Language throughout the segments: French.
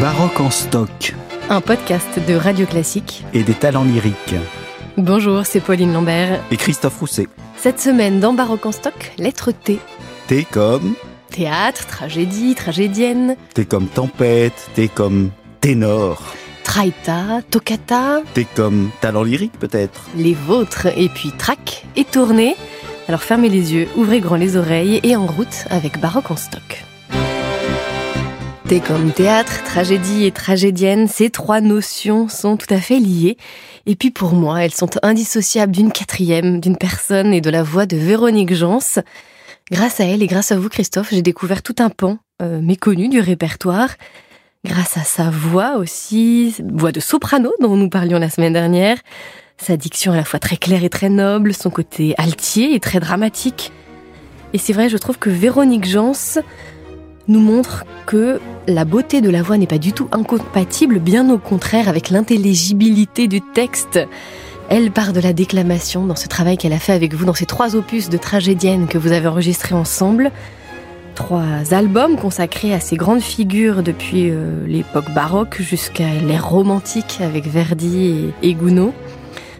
Baroque en stock Un podcast de Radio Classique. et des talents lyriques. Bonjour, c'est Pauline Lambert. Et Christophe Rousset. Cette semaine dans Baroque en stock, lettre T. T'es comme, Théâtre, tragédie, tragédienne, t'es comme tempête, t'es comme ténor, traita, toccata, t'es comme talent lyrique peut-être. les vôtres, et puis track et tournée. Alors fermez les yeux, ouvrez grand les oreilles et en route avec Baroque en stock. Comme théâtre, tragédie et tragédienne, ces trois notions sont tout à fait liées. Et puis pour moi, elles sont indissociables d'une quatrième, d'une personne et de la voix de Véronique Jans. Grâce à elle et grâce à vous, Christophe, j'ai découvert tout un pan euh, méconnu du répertoire. Grâce à sa voix aussi, voix de soprano dont nous parlions la semaine dernière, sa diction à la fois très claire et très noble, son côté altier et très dramatique. Et c'est vrai, je trouve que Véronique Jans nous montre que la beauté de la voix n'est pas du tout incompatible, bien au contraire avec l'intelligibilité du texte. Elle part de la déclamation dans ce travail qu'elle a fait avec vous dans ces trois opus de tragédienne que vous avez enregistrés ensemble. Trois albums consacrés à ces grandes figures depuis euh, l'époque baroque jusqu'à l'ère romantique avec Verdi et, et Gounod.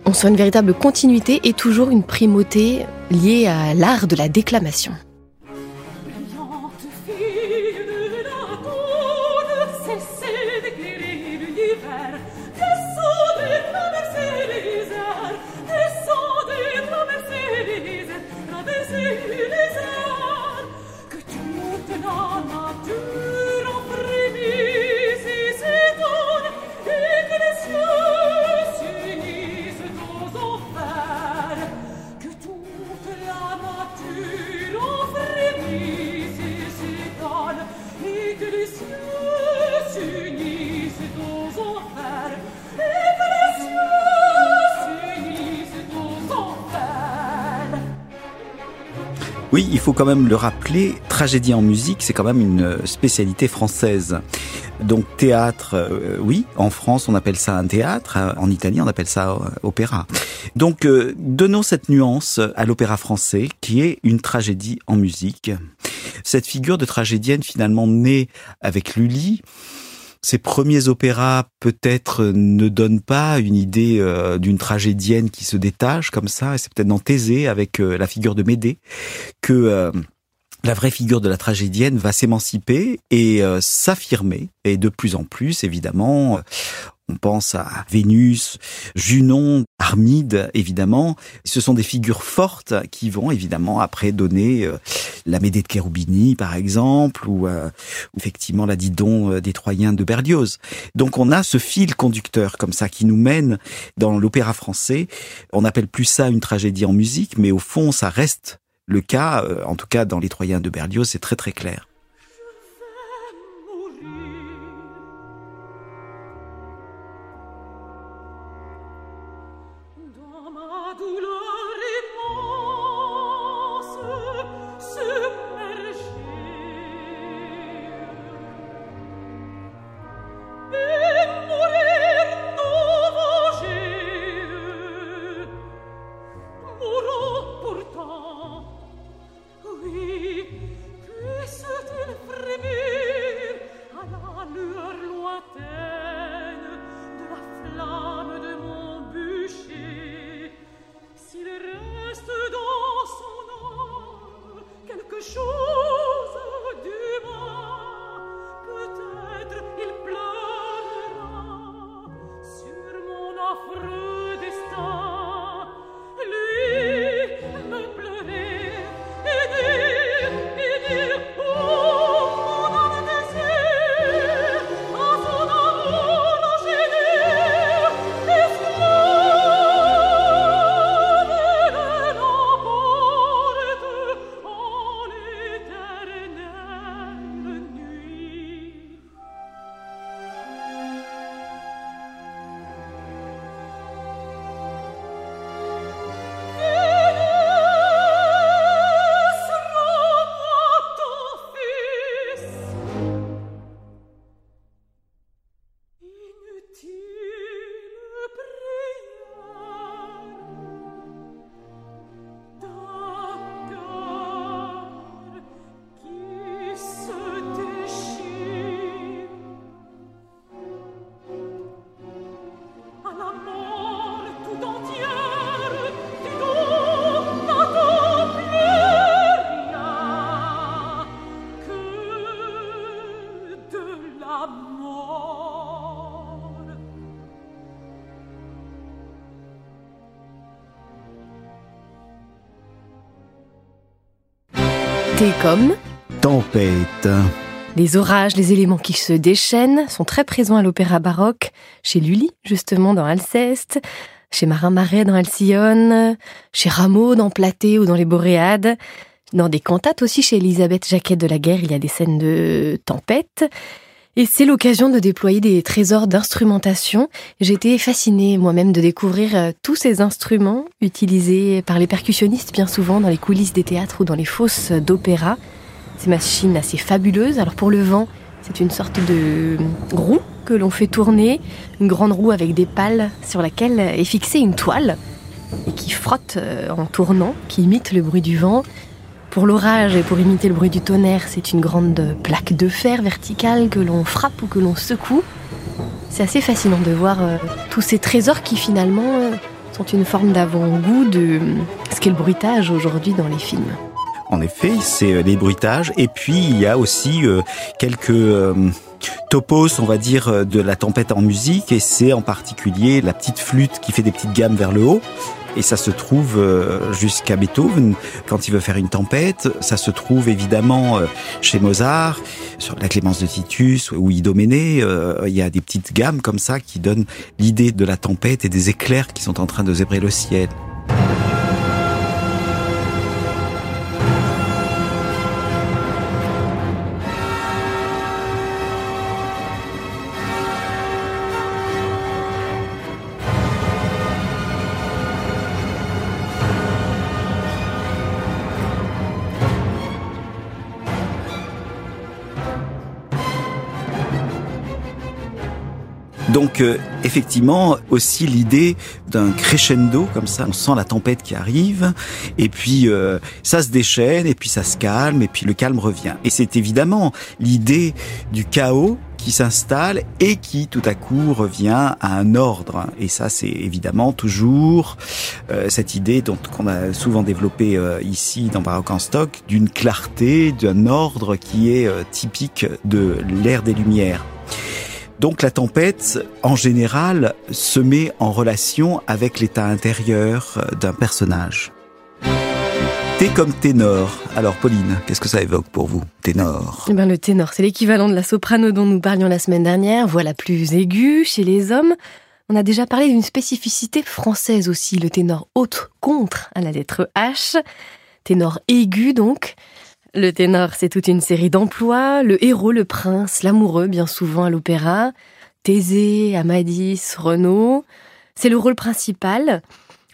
On sent une véritable continuité et toujours une primauté liée à l'art de la déclamation. Oui, il faut quand même le rappeler, tragédie en musique, c'est quand même une spécialité française. Donc théâtre, euh, oui, en France on appelle ça un théâtre, euh, en Italie on appelle ça euh, opéra. Donc euh, donnons cette nuance à l'opéra français qui est une tragédie en musique. Cette figure de tragédienne finalement née avec Lully, ses premiers opéras peut-être ne donnent pas une idée euh, d'une tragédienne qui se détache comme ça, et c'est peut-être dans Thésée avec euh, la figure de Médée que euh, la vraie figure de la tragédienne va s'émanciper et euh, s'affirmer, et de plus en plus évidemment. On pense à Vénus, Junon, Armide, évidemment. Ce sont des figures fortes qui vont évidemment après donner euh, la Médée de Cherubini, par exemple, ou euh, effectivement la Didon euh, des Troyens de Berlioz. Donc on a ce fil conducteur comme ça qui nous mène dans l'opéra français. On n'appelle plus ça une tragédie en musique, mais au fond ça reste le cas, euh, en tout cas dans les Troyens de Berlioz, c'est très très clair. Comme Tempête. Les orages, les éléments qui se déchaînent sont très présents à l'opéra baroque, chez Lully, justement, dans Alceste, chez Marin Marais dans Alcyone, chez Rameau dans Platé ou dans les Boréades. Dans des cantates aussi, chez Elisabeth Jacquet de la Guerre, il y a des scènes de tempête. Et c'est l'occasion de déployer des trésors d'instrumentation. Été fascinée moi-même de découvrir euh, tous ces instruments utilisés par les percussionnistes bien souvent dans les coulisses des théâtres ou dans les fosses d'opéra. Ces machines assez fabuleuses. Alors pour le vent, c'est une sorte de roue que l'on fait tourner, une grande roue avec des pales sur laquelle est fixée une toile et qui frotte euh, en tournant, qui imite le bruit du vent. Pour l'orage et pour imiter le bruit du tonnerre, c'est une grande plaque de fer verticale que l'on frappe ou que l'on secoue. C'est assez fascinant de voir euh, tous ces trésors qui finalement euh, sont une forme d'avant-goût de ce qu'est le bruitage aujourd'hui dans les films. En effet, c'est euh, les bruitages. Et puis, il y a aussi euh, quelques euh, topos, on va dire, euh, de la tempête en musique. Et c'est en particulier la petite flûte qui fait des petites gammes vers le haut. Et ça se trouve euh, jusqu'à Beethoven quand il veut faire une tempête. Ça se trouve évidemment euh, chez Mozart, sur la Clémence de Titus ou Idoménée. Euh, Il y a des petites gammes comme ça qui donnent l'idée de la tempête et des éclairs qui sont en train de zébrer le ciel. Donc euh, effectivement aussi l'idée d'un crescendo comme ça, on sent la tempête qui arrive et puis euh, ça se déchaîne et puis ça se calme et puis le calme revient. Et c'est évidemment l'idée du chaos qui s'installe et qui tout à coup revient à un ordre. Et ça, c'est évidemment toujours euh, cette idée dont qu'on a souvent développée euh, ici dans Baroque en stock, d'une clarté, d'un ordre qui est euh, typique de l'ère des Lumières. Donc la tempête, en général, se met en relation avec l'état intérieur d'un personnage. T comme ténor. Alors Pauline, qu'est-ce que ça évoque pour vous Ténor? Eh ben, le ténor, c'est l'équivalent de la soprano dont nous parlions la semaine dernière, voix la plus aiguë chez les hommes. On a déjà parlé d'une spécificité française aussi, le ténor haute contre à la lettre H. Ténor aigu donc. Le ténor, c'est toute une série d'emplois. Le héros, le prince, l'amoureux, bien souvent à l'opéra. Thésée, Amadis, Renaud. C'est le rôle principal.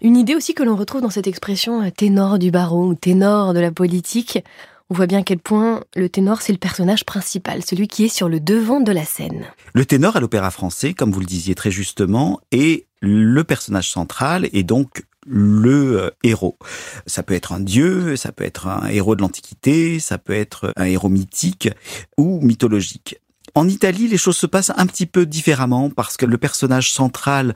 Une idée aussi que l'on retrouve dans cette expression euh, ténor du barreau ou ténor de la politique. On voit bien à quel point le ténor, c'est le personnage principal, celui qui est sur le devant de la scène. Le ténor à l'opéra français, comme vous le disiez très justement, est le personnage central et donc le euh, héros. Ça peut être un dieu, ça peut être un héros de l'Antiquité, ça peut être un héros mythique ou mythologique. En Italie, les choses se passent un petit peu différemment parce que le personnage central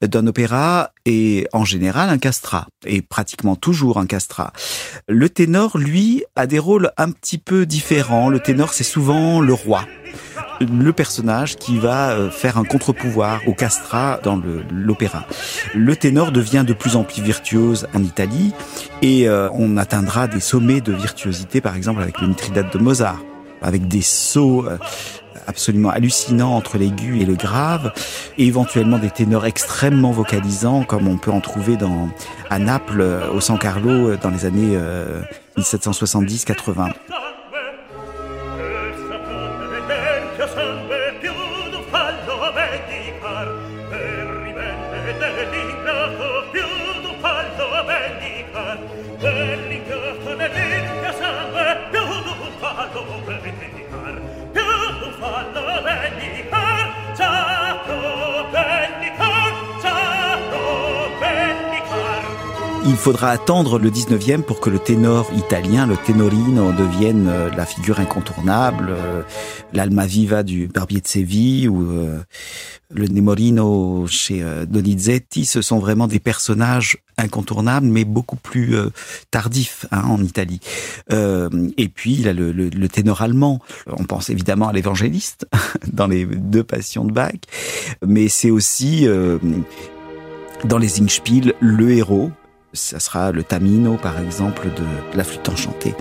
d'un opéra est en général un castrat, et pratiquement toujours un castrat. Le ténor, lui, a des rôles un petit peu différents. Le ténor, c'est souvent le roi le personnage qui va euh, faire un contre-pouvoir au castrat dans l'opéra. Le ténor devient de plus en plus virtuose en Italie et euh, on atteindra des sommets de virtuosité, par exemple avec le Mithridate de Mozart, avec des sauts euh, absolument hallucinants entre l'aigu et le grave, et éventuellement des ténors extrêmement vocalisants, comme on peut en trouver dans, à Naples, euh, au San Carlo, euh, dans les années euh, 1770-80. Faudra attendre le 19e pour que le ténor italien, le tenorino, devienne euh, la figure incontournable, euh, l'alma viva du Barbier de Séville ou euh, le Nemorino chez Donizetti. Ce sont vraiment des personnages incontournables, mais beaucoup plus euh, tardifs hein, en Italie. Et puis, il a le, ténor allemand. On pense évidemment à l'évangéliste dans les deux passions de Bach, mais c'est aussi... dans les Singspiel, le héros, ça sera le Tamino, par exemple, de la flûte enchantée.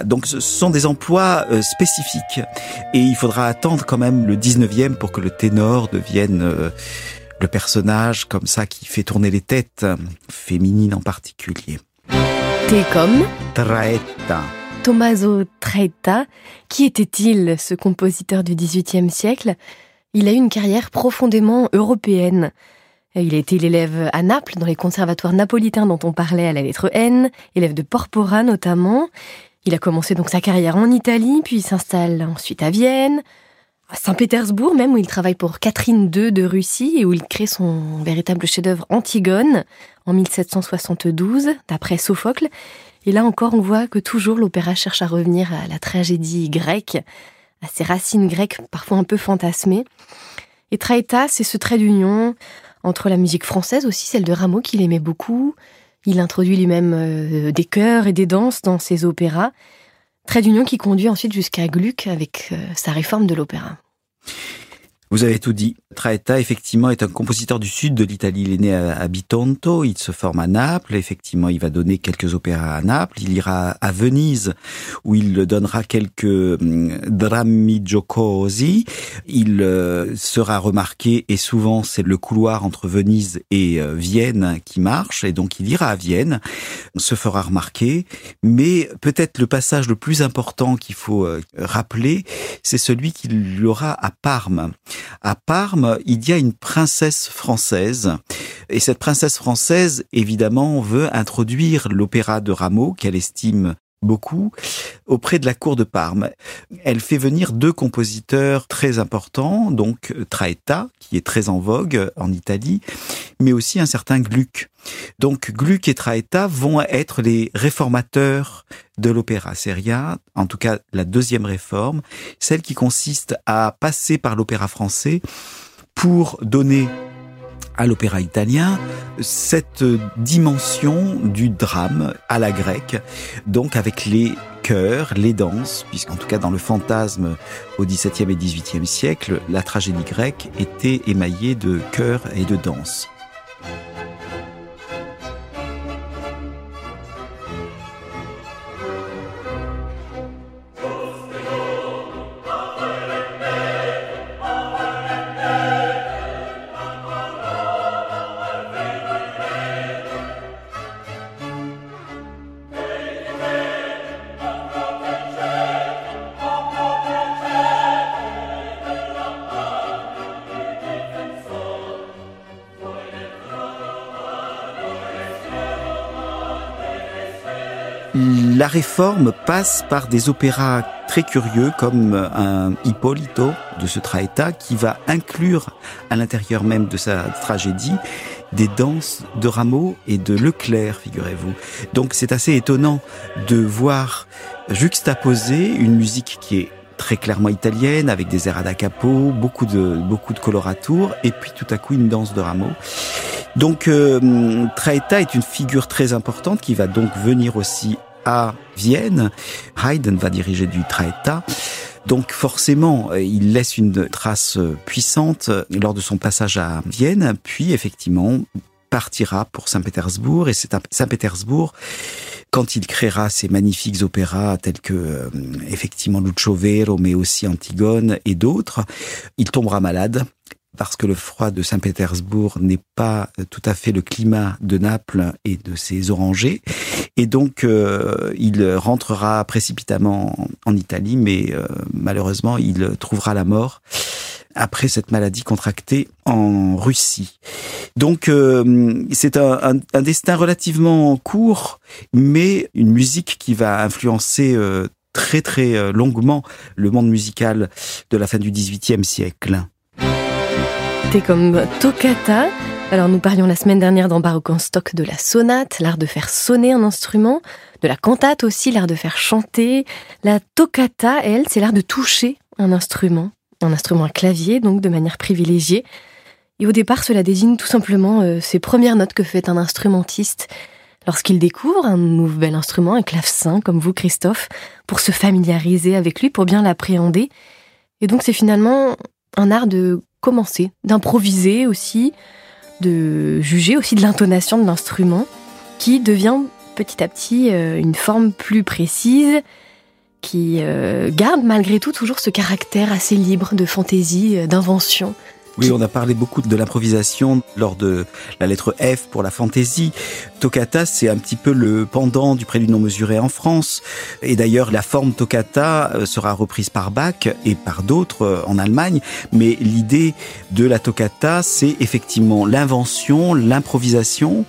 Voilà, donc ce sont des emplois euh, spécifiques. Et il faudra attendre quand même le 19e pour que le ténor devienne euh, le personnage comme ça qui fait tourner les têtes, féminines en particulier. T comme Traetta. Tommaso Traetta. Qui était-il, ce compositeur du XVIIIe siècle? Il a eu une carrière profondément européenne. Il a été l'élève à Naples, dans les conservatoires napolitains dont on parlait à la lettre N, élève de Porpora notamment. Il a commencé donc sa carrière en Italie, puis il s'installe ensuite à Vienne, à Saint-Pétersbourg même, où il travaille pour Catherine II de Russie et où il crée son véritable chef-d'œuvre Antigone en 1772, d'après Sophocle. Et là encore, on voit que toujours l'opéra cherche à revenir à la tragédie grecque, à ses racines grecques parfois un peu fantasmées. Et Traetta, c'est ce trait d'union entre la musique française aussi, celle de Rameau qu'il aimait beaucoup, il introduit lui-même euh, des chœurs et des danses dans ses opéras, trait d'union qui conduit ensuite jusqu'à Gluck avec euh, sa réforme de l'opéra. Vous avez tout dit. Traetta, effectivement, est un compositeur du sud de l'Italie. Il est né à Bitonto, il se forme à Naples. Effectivement, il va donner quelques opéras à Naples. Il ira à Venise, où il donnera quelques hum, drammi giocosi. Il euh, sera remarqué, et souvent c'est le couloir entre Venise et euh, Vienne qui marche, et donc il ira à Vienne, se fera remarquer. Mais peut-être le passage le plus important qu'il faut euh, rappeler, c'est celui qu'il aura à Parme. À Parme, il y a une princesse française. Et cette princesse française, évidemment, veut introduire l'opéra de Rameau, qu'elle estime beaucoup auprès de la cour de Parme. Elle fait venir deux compositeurs très importants, donc Traetta, qui est très en vogue en Italie, mais aussi un certain Gluck. Donc Gluck et Traetta vont être les réformateurs de l'opéra seria, en tout cas la deuxième réforme, celle qui consiste à passer par l'opéra français pour donner à l'opéra italien cette dimension du drame à la grecque, donc avec les chœurs, les danses, puisqu'en tout cas dans le fantasme au XVIIe et XVIIIe siècle, la tragédie grecque était émaillée de chœurs et de danses. Réforme passe par des opéras très curieux comme un Hippolito de ce Traetta qui va inclure à l'intérieur même de sa tragédie des danses de Rameau et de Leclerc, figurez-vous. Donc c'est assez étonnant de voir juxtaposer une musique qui est très clairement italienne avec des airs da capo, beaucoup de beaucoup de coloratours et puis tout à coup une danse de Rameau. Donc euh, Traetta est une figure très importante qui va donc venir aussi à Vienne. Haydn va diriger du Traetta. Donc forcément, euh, il laisse une trace euh, puissante euh, lors de son passage à Vienne, puis effectivement partira pour Saint-Pétersbourg, et c'est à Saint-Pétersbourg quand il créera ces magnifiques opéras tels que effectivement Lucio Vero, mais aussi Antigone et d'autres, il tombera malade parce que le froid de Saint-Pétersbourg n'est pas tout à fait le climat de Naples et de ses orangers. Et donc, euh, il rentrera précipitamment en Italie, mais euh, malheureusement, il trouvera la mort après cette maladie contractée en Russie. Donc, euh, c'est un, un, destin relativement court, mais une musique qui va influencer très très longuement le monde musical de la fin du XVIIIe siècle. C'était comme toccata. Alors nous parlions la semaine dernière dans Baroque en stock de la sonate, l'art de faire sonner un instrument, de la cantate aussi, l'art de faire chanter. La toccata, elle, c'est l'art de toucher un instrument. un instrument à clavier, donc de manière privilégiée. Et au départ, cela désigne tout simplement euh, ces premières notes que fait un instrumentiste lorsqu'il découvre un nouvel instrument, un clavecin, comme vous, Christophe, pour se familiariser avec lui, pour bien l'appréhender. Et donc, c'est finalement un art de commencer, d'improviser aussi, de juger aussi de l'intonation de l'instrument, qui devient petit à petit euh, une forme plus précise, qui euh, garde malgré tout toujours ce caractère assez libre de fantaisie, euh, d'invention. Oui, on a parlé beaucoup de l'improvisation lors de la lettre F pour la fantaisie. Toccata, c'est un petit peu le pendant du prélude non mesuré en France. Et d'ailleurs, la forme toccata euh, sera reprise par Bach et par d'autres en Allemagne. Mais l'idée de la toccata, c'est effectivement l'invention, l'improvisation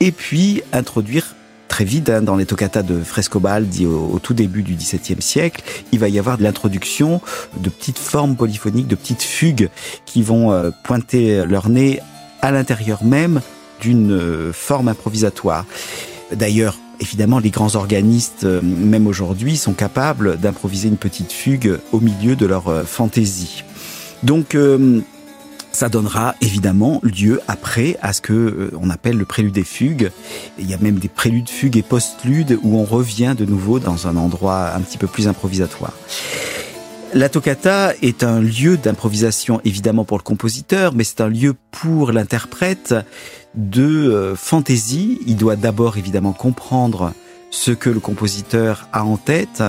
et puis introduire très vite hein, dans les toccatas de Frescobaldi au, au tout début du XVIIe siècle, il va y avoir l'introduction de petites formes polyphoniques, de petites fugues qui vont euh, pointer leur nez à l'intérieur même d'une euh, forme improvisatoire. D'ailleurs, évidemment, les grands organistes, euh, même aujourd'hui, sont capables d'improviser une petite fugue au milieu de leur fantaisie. Donc, ça donnera évidemment lieu après à ce que euh, on appelle le prélude des fugues. Il y a même des préludes fugues et postludes où on revient de nouveau dans un endroit un petit peu plus improvisatoire. La toccata est un lieu d'improvisation évidemment pour le compositeur, mais c'est un lieu pour l'interprète de euh, fantaisie. Il doit d'abord évidemment comprendre ce que le compositeur a en tête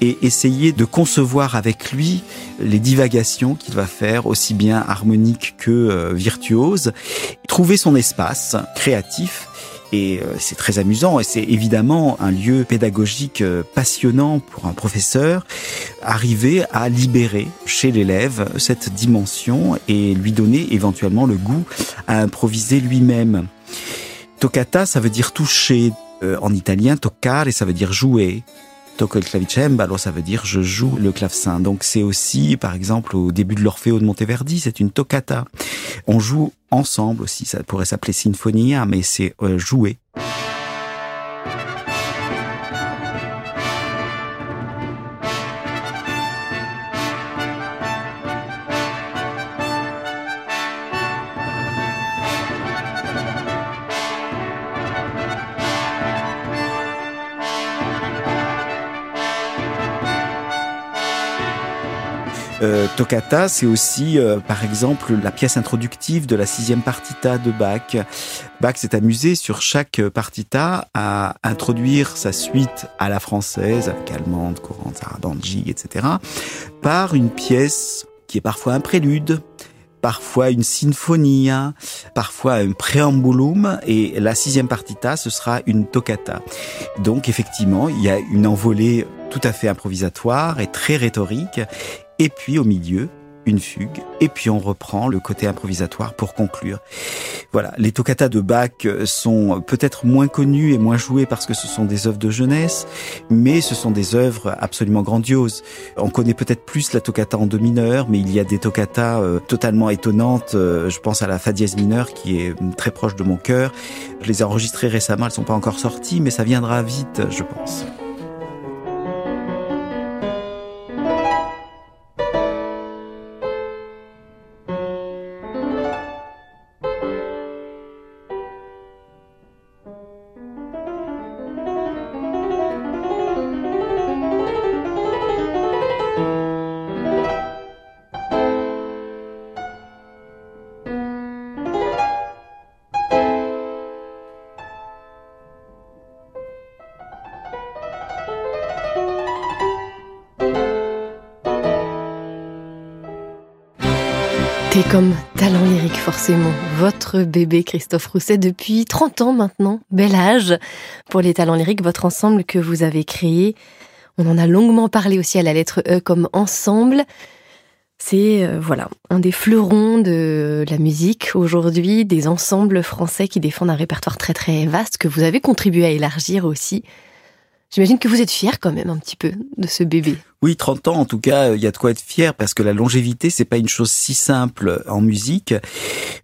et essayer de concevoir avec lui les divagations qu'il va faire, aussi bien harmoniques que euh, virtuoses, trouver son espace créatif. Et euh, c'est très amusant et c'est évidemment un lieu pédagogique euh, passionnant pour un professeur, arriver à libérer chez l'élève cette dimension et lui donner éventuellement le goût à improviser lui-même. Toccata, ça veut dire toucher, euh, en italien, toccare, ça veut dire jouer. Tocco il clavicembalo, ça veut dire je joue le clavecin. Donc c'est aussi, par exemple, au début de l'Orfeo de Monteverdi, c'est une toccata. On joue ensemble aussi, ça pourrait s'appeler sinfonia, mais c'est euh, jouer. Euh, toccata, c'est aussi, euh, par exemple, la pièce introductive de la sixième partita de Bach. Bach s'est amusé sur chaque partita à introduire sa suite à la française, avec allemande, courante, sarabanji, etc., par une pièce qui est parfois un prélude, parfois une symphonie, parfois un préambulum, et la sixième partita, ce sera une toccata. Donc effectivement, il y a une envolée tout à fait improvisatoire et très rhétorique, et puis au milieu, une fugue, et puis on reprend le côté improvisatoire pour conclure. Voilà, les toccatas de Bach sont peut-être moins connus et moins joués parce que ce sont des œuvres de jeunesse, mais ce sont des œuvres absolument grandioses. On connaît peut-être plus la toccata en do mineur, mais il y a des toccatas euh, totalement étonnantes. Euh, je pense à la fa dièse mineure qui est très proche de mon cœur. Je les ai enregistrées récemment, elles sont pas encore sorties, mais ça viendra vite, je pense. T'es comme talent lyrique forcément, votre bébé Christophe Rousset depuis 30 ans maintenant, bel âge pour les talents lyriques, votre ensemble que vous avez créé. On en a longuement parlé aussi à la lettre E comme ensemble. C'est euh, voilà un des fleurons de la musique aujourd'hui, des ensembles français qui défendent un répertoire très très vaste que vous avez contribué à élargir aussi. J'imagine que vous êtes fier quand même un petit peu de ce bébé. Oui, 30 ans, en tout cas, il y a de quoi être fier parce que la longévité, c'est pas une chose si simple en musique.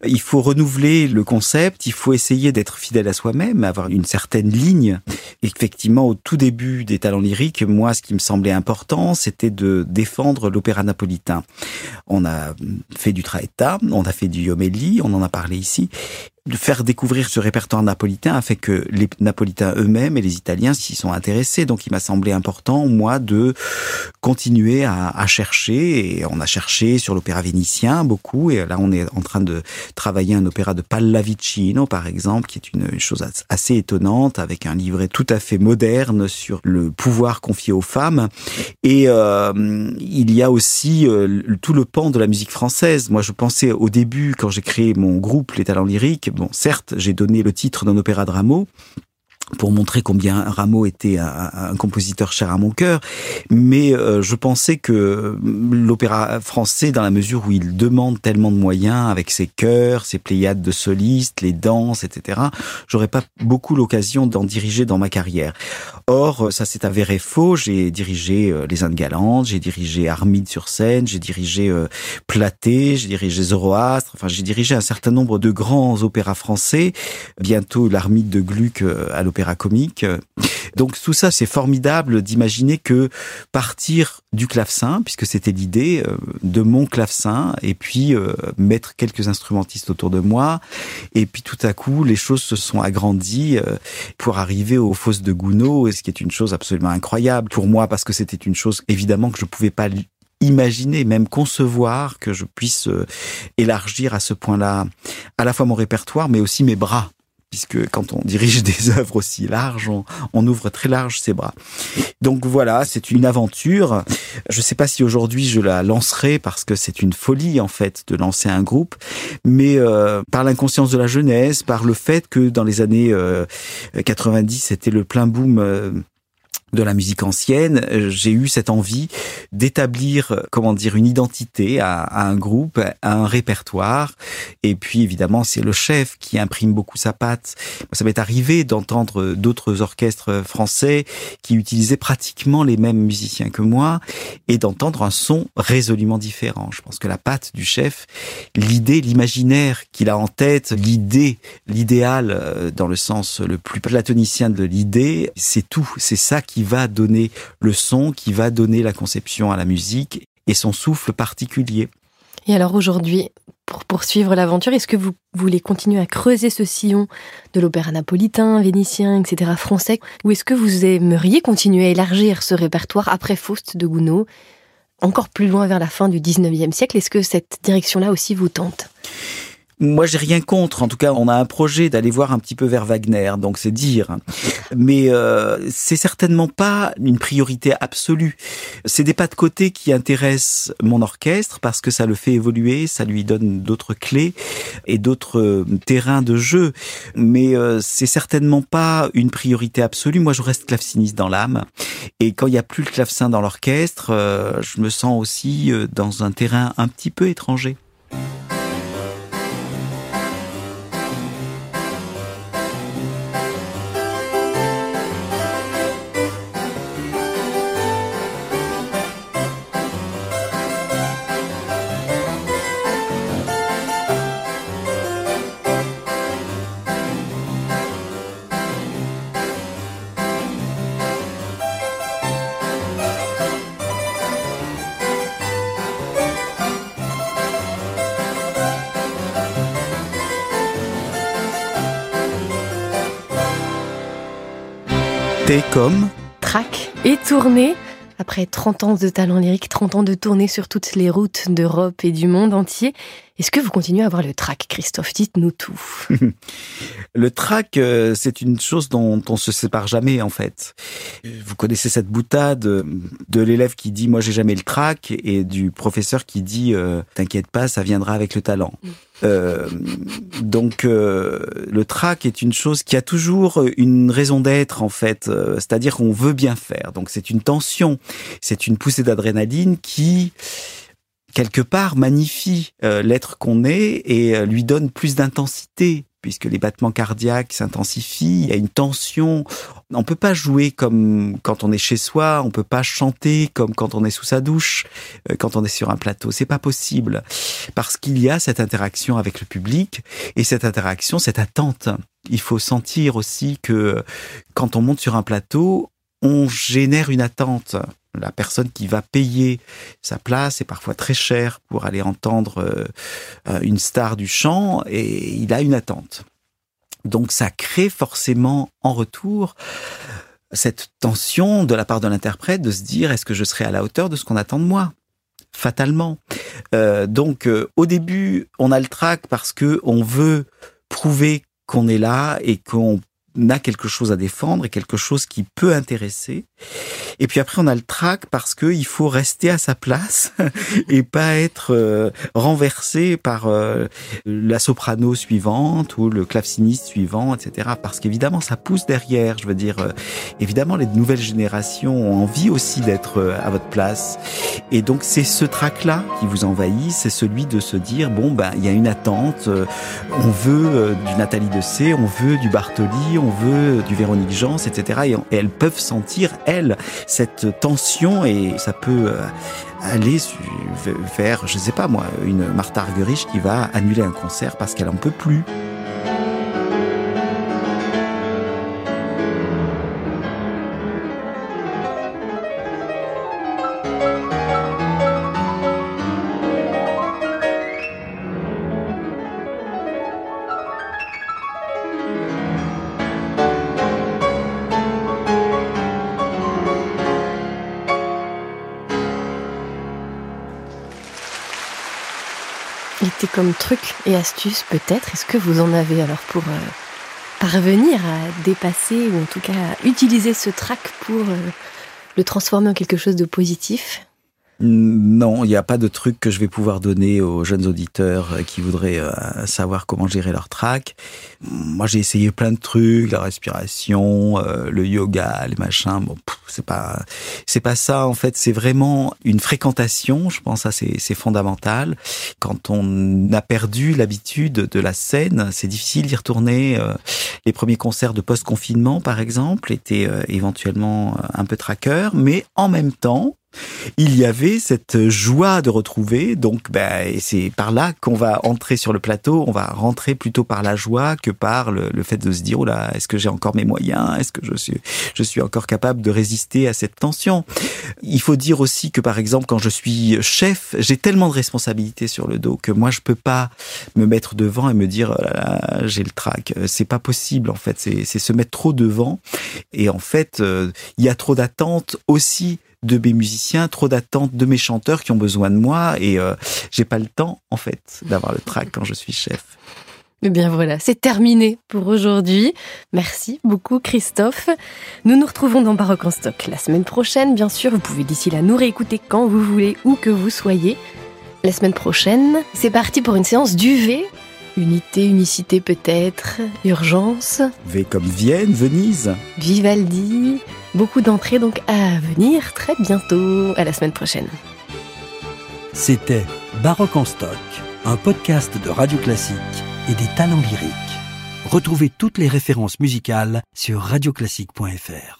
Il faut renouveler le concept, il faut essayer d'être fidèle à soi-même, avoir une certaine ligne. Effectivement, au tout début des talents lyriques, moi, ce qui me semblait important, c'était de défendre l'opéra napolitain. On a fait du Traetta, on a fait du Yomelli, on en a parlé ici faire découvrir ce répertoire napolitain a fait que les Napolitains eux-mêmes et les Italiens s'y sont intéressés. Donc il m'a semblé important, moi, de continuer à, à, chercher. Et on a cherché sur l'opéra vénitien beaucoup. Et là, on est en train de travailler un opéra de Pallavicino, par exemple, qui est une chose assez étonnante, avec un livret tout à fait moderne sur le pouvoir confié aux femmes. Et euh, il y a aussi euh, tout le pan de la musique française. Moi, je pensais au début, quand j'ai créé mon groupe, Les Talents Lyriques, bon, certes, j'ai donné le titre d'un opéra de Rameau, pour montrer combien Rameau était un, compositeur cher à mon cœur, mais euh, je pensais que l'opéra français, dans la mesure où il demande tellement de moyens, avec ses chœurs, ses pléiades de solistes, les danses, etc., j'aurais pas beaucoup l'occasion d'en diriger dans ma carrière. Or, ça s'est avéré faux. J'ai dirigé euh, Les Indes Galantes, j'ai dirigé Armide sur scène, j'ai dirigé euh, Platé, j'ai dirigé Zoroastre, enfin j'ai dirigé un certain nombre de grands opéras français, bientôt l'Armide de Gluck à l'opéra comique. Donc tout ça, c'est formidable d'imaginer que partir du clavecin, puisque c'était l'idée, de mon clavecin, et puis euh, mettre quelques instrumentistes autour de moi, et puis tout à coup, les choses se sont agrandies euh, pour arriver aux fosses de Gounod, ce qui est une chose absolument incroyable pour moi, parce que c'était une chose évidemment que je pouvais pas imaginer, même concevoir que je puisse euh, élargir à ce point-là à la fois mon répertoire, mais aussi mes bras puisque quand on dirige des œuvres aussi larges, on, ouvre très large ses bras. Donc voilà, c'est une aventure. Je ne sais pas si aujourd'hui je la lancerai parce que c'est une folie en fait de lancer un groupe, mais euh, par l'inconscience de la jeunesse, par le fait que dans les années euh, 90 c'était le plein boom euh, de la musique ancienne, j'ai eu cette envie d'établir, comment dire, une identité à, un groupe, à un répertoire. Et puis, évidemment, c'est le chef qui imprime beaucoup sa patte. Ça m'est arrivé d'entendre d'autres orchestres français qui utilisaient pratiquement les mêmes musiciens que moi et d'entendre un son résolument différent. Je pense que la patte du chef, l'idée, l'imaginaire qu'il a en tête, l'idée, l'idéal euh, dans le sens le plus platonicien de l'idée, c'est tout. C'est ça qui va donner le son, qui va donner la conception à la musique et son souffle particulier. Et alors aujourd'hui, pour poursuivre l'aventure, est-ce que vous voulez continuer à creuser ce sillon de l'opéra napolitain, vénitien, etc., français, ou est-ce que vous aimeriez continuer à élargir ce répertoire après Faust de Gounod, encore plus loin vers la fin du 19e siècle? Est-ce que cette direction-là aussi vous tente? Moi, j'ai rien contre. En tout cas, on a un projet d'aller voir un petit peu vers Wagner, donc c'est dire. Mais euh, c'est certainement pas une priorité absolue. C'est des pas de côté qui intéressent mon orchestre parce que ça le fait évoluer, ça lui donne d'autres clés et d'autres euh, terrains de jeu. Mais euh, c'est certainement pas une priorité absolue. Moi, je reste claveciniste dans l'âme. Et quand il n'y a plus le clavecin dans l'orchestre, euh, je me sens aussi euh, dans un terrain un petit peu étranger. T comme Track et tournée. Après 30 ans de talent lyrique, 30 ans de tournée sur toutes les routes d'Europe et du monde entier, est-ce que vous continuez à avoir le track, Christophe? Dites-nous tout. le track, euh, c'est une chose dont on se sépare jamais, en fait. Vous connaissez cette boutade de l'élève qui dit « moi j'ai jamais le track » et du professeur qui dit euh, « t'inquiète pas, ça viendra avec le talent ». Euh, donc euh, le track est une chose qui a toujours une raison d'être en fait, euh, c'est-à-dire qu'on veut bien faire. Donc c'est une tension, c'est une poussée d'adrénaline qui quelque part magnifie euh, l'être qu'on est et euh, lui donne plus d'intensité puisque les battements cardiaques s'intensifient, il y a une tension. On peut pas jouer comme quand on est chez soi, on peut pas chanter comme quand on est sous sa douche, euh, quand on est sur un plateau. C'est pas possible parce qu'il y a cette interaction avec le public et cette interaction, cette attente. Il faut sentir aussi que quand on monte sur un plateau, on génère une attente. La personne qui va payer sa place est parfois très chère pour aller entendre euh, une star du chant et il a une attente. Donc ça crée forcément en retour cette tension de la part de l'interprète de se dire est-ce que je serai à la hauteur de ce qu'on attend de moi? Fatalement. Euh, donc euh, au début, on a le trac parce que on veut prouver qu'on est là et qu'on a quelque chose à défendre et quelque chose qui peut intéresser. Et puis après, on a le trac parce que il faut rester à sa place et pas être euh, renversé par euh, la soprano suivante ou le claveciniste suivant, etc. Parce qu'évidemment, ça pousse derrière. Je veux dire, euh, évidemment, les nouvelles générations ont envie aussi d'être à votre place. Et donc, c'est ce trac-là qui vous envahit, c'est celui de se dire, bon, ben, il y a une attente, on veut du Nathalie Dessay, on veut du Bartoli, on veut du Véronique Jans, etc. Et, elles peuvent sentir, elles, cette tension et ça peut euh, aller vers, je sais pas moi, une Martha Argerich qui va annuler un concert parce qu'elle en peut plus. Était comme truc et astuce peut-être? Est-ce que vous en avez alors pour euh, parvenir à dépasser ou en tout cas à utiliser ce trac pour euh, le transformer en quelque chose de positif? Non, il n'y a pas de truc que je vais pouvoir donner aux jeunes auditeurs euh, qui voudraient euh, savoir comment gérer leur trac. Moi, j'ai essayé plein de trucs, la respiration, euh, le yoga, les machins. Bon, c'est pas, c'est pas ça. En fait, c'est vraiment une fréquentation. Je pense ça, c'est, fondamental. Quand on a perdu l'habitude de la scène, c'est difficile d'y retourner. Les premiers concerts de post-confinement, par exemple, étaient éventuellement un peu traqueurs, mais en même temps, il y avait cette joie de retrouver. Donc, ben, c'est par là qu'on va entrer sur le plateau. On va rentrer plutôt par la joie que par le, fait de se dire, oh là, est-ce que j'ai encore mes moyens? Est-ce que je suis, je suis encore capable de résister à cette tension? Il faut dire aussi que, par exemple, quand je suis chef, j'ai tellement de responsabilités sur le dos que moi, je peux pas me mettre devant et me dire, oh là j'ai le trac. C'est pas possible, en fait. C'est se mettre trop devant. Et en fait, euh, il y a trop d'attentes aussi de mes musiciens, trop d'attentes de mes chanteurs qui ont besoin de moi et euh, j'ai pas le temps en fait d'avoir le track quand je suis chef. Eh bien voilà, c'est terminé pour aujourd'hui. Merci beaucoup Christophe. Nous nous retrouvons dans Baroque en stock la semaine prochaine, bien sûr. Vous pouvez d'ici là nous réécouter quand vous voulez, où que vous soyez. La semaine prochaine, c'est parti pour une séance d'UV. Unité, unicité peut-être, urgence. V comme Vienne, Venise. Vivaldi, Beaucoup d'entrées donc à venir très bientôt. À la semaine prochaine. C'était Baroque en stock, un podcast de Radio Classique et des talents lyriques. Retrouvez toutes les références musicales sur radioclassique.fr.